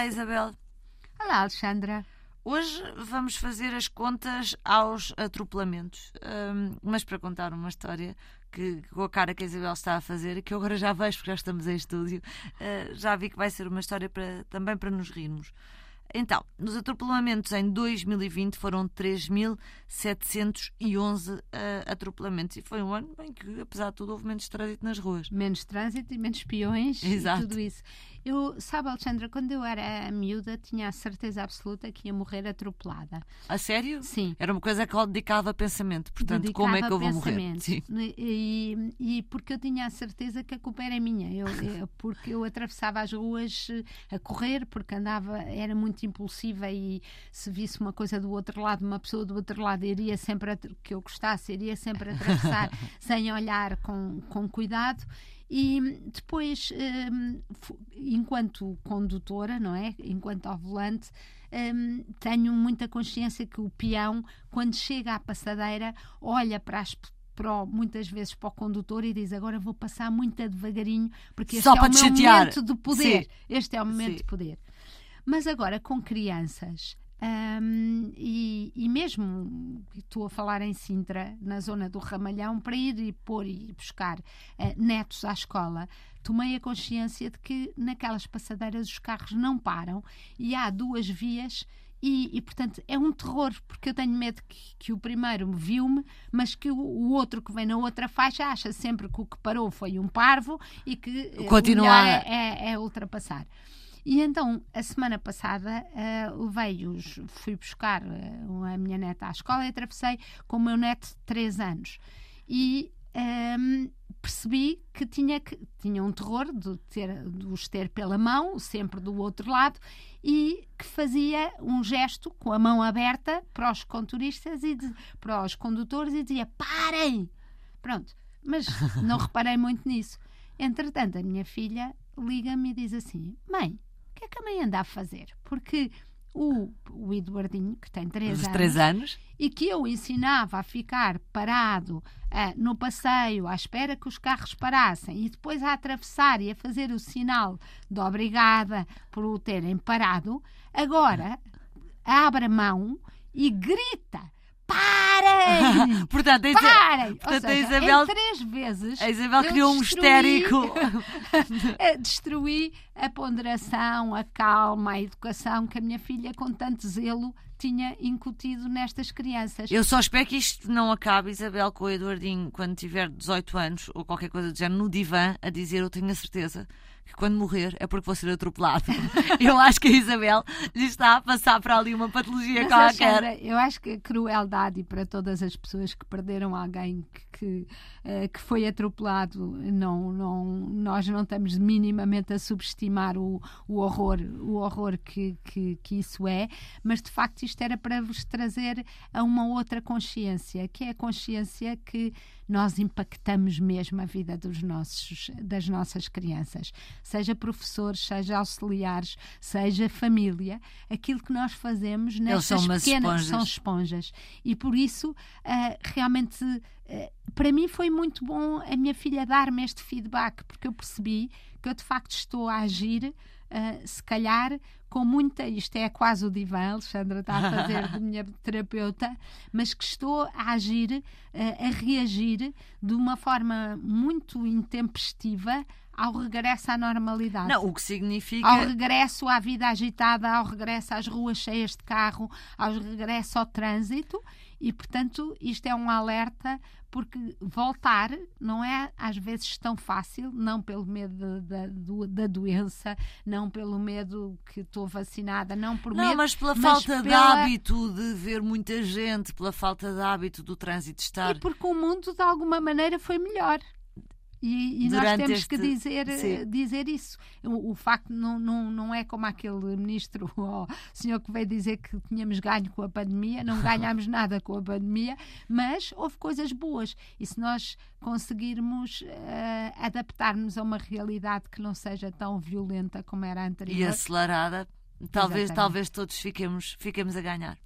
Olá, Isabel. Olá, Alexandra. Hoje vamos fazer as contas aos atropelamentos. Um, mas para contar uma história que, com a cara que a Isabel está a fazer que eu agora já vejo porque já estamos em estúdio, uh, já vi que vai ser uma história para, também para nos rirmos. Então, nos atropelamentos em 2020 foram 3.711 uh, atropelamentos. E foi um ano em que, apesar de tudo, houve menos trânsito nas ruas. Menos trânsito e menos espiões Exato. e tudo isso. Eu, sabe, Alexandra, quando eu era miúda, tinha a certeza absoluta que ia morrer atropelada. A sério? Sim. Era uma coisa que eu dedicava a pensamento. Portanto, Dedicava como é que eu vou morrer? Sim. E, e porque eu tinha a certeza que a culpa era minha. Eu, eu- porque eu atravessava as ruas eh, a correr, porque andava, era muito impulsiva e se visse uma coisa do outro lado, uma pessoa do outro lado, iria sempre, que eu gostasse, iria sempre atravessar sem olhar com, com cuidado. E depois, fu- enquanto condutora, não é? Enquanto ao volante, hum, tenho muita consciência que o peão, quando chega à passadeira, olha para as para muitas vezes para o condutor e diz agora vou passar muito devagarinho porque este Só é para o meu chatear. momento de poder. Sim. Este é o momento Sim. de poder. Mas agora com crianças, hum, e, e mesmo estou a falar em Sintra, na zona do Ramalhão, para ir e pôr e buscar eh, netos à escola, tomei a consciência de que naquelas passadeiras os carros não param e há duas vias. E, e, portanto é um terror, porque eu tenho medo que, que o primeiro viu-me, mas que o, o outro que vem na outra faixa acha sempre que o que parou foi um parvo e que eh, Continua o melhor a- é, é- é ultrapassar. E então, a semana passada, eh, levei-os, fui buscar eh, a minha neta à escola e atravessei com o meu neto de 3 anos. E ehm, percebi que tinha, que tinha um terror de, ter, de os ter pela mão, sempre do outro lado, e que fazia um gesto com a mão aberta para os conturistas e de- para os condutores e dizia: parem! Pronto, mas não reparei muito nisso. Entretanto, a minha filha liga-me e diz assim: Mãe, mãe anda a fazer? Porque o, o Eduardinho, que tem 3 Dos anos, anos. e que eu ensinava a ficar parado ah, no passeio à espera que os carros parassem e depois a atravessar e a fazer o sinal de obrigada por o terem parado, agora abre a mão e grita: Parem! Portanto, a Parem! portanto, Ou a seja, Isabel- três vezes a Isabel criou um histérico. destruí a ponderação, a calma, a educação que a minha filha, com tanto zelo, tinha incutido nestas crianças. Eu só espero que isto não acabe, Isabel, com o Eduardinho, quando tiver 18 anos ou qualquer coisa do género, no divã, a dizer: Eu tenho a certeza que quando morrer é porque vou ser atropelado. Eu acho que a Isabel lhe está a passar para ali uma patologia Mas, qualquer. Eu acho que a crueldade para todas as pessoas que perderam alguém que, eh, que foi atropelado, não, não, nós não estamos minimamente a subestimar o, o horror, o horror que, que, que isso é, mas de facto isto era para vos trazer a uma outra consciência, que é a consciência que nós impactamos mesmo a vida dos nossos, das nossas crianças, seja professores, seja auxiliares, seja família, aquilo que nós fazemos umas pequenas esponjas. são esponjas. E por isso, ah, realmente, para mim foi muito bom a minha filha dar-me este feedback, porque eu percebi que eu de facto estou a agir, ah, se calhar, com muita. Isto é quase o divã, Alexandra está a fazer de minha terapeuta, mas que estou a agir, ah, a reagir de uma forma muito intempestiva ao regresso à normalidade Não, o que significa. ao regresso à vida agitada, ao regresso às ruas cheias de carro, ao regresso ao trânsito e, portanto, isto é um alerta porque voltar não é às vezes tão fácil, não pelo medo da, do- da doença, não pelo medo que estou vacinada, não por Não, medo, mas pela mas falta de pela- hábito de ver muita gente, pela falta de hábito do trânsito estar. e porque o mundo de alguma maneira foi melhor. E, e nós temos este- que dizer, eh, sim. dizer isso. O, o facto não, não, não é como aquele ministro ou senhor que veio dizer que tínhamos ganho com a pandemia, não ganhámos nada com a pandemia, mas houve coisas boas. E se nós conseguirmos eh, adaptar-nos a uma realidade que não seja tão violenta como era a E anterior, acelerada, talvez, Exatamente. talvez todos fiquemos, fiquemos a ganhar.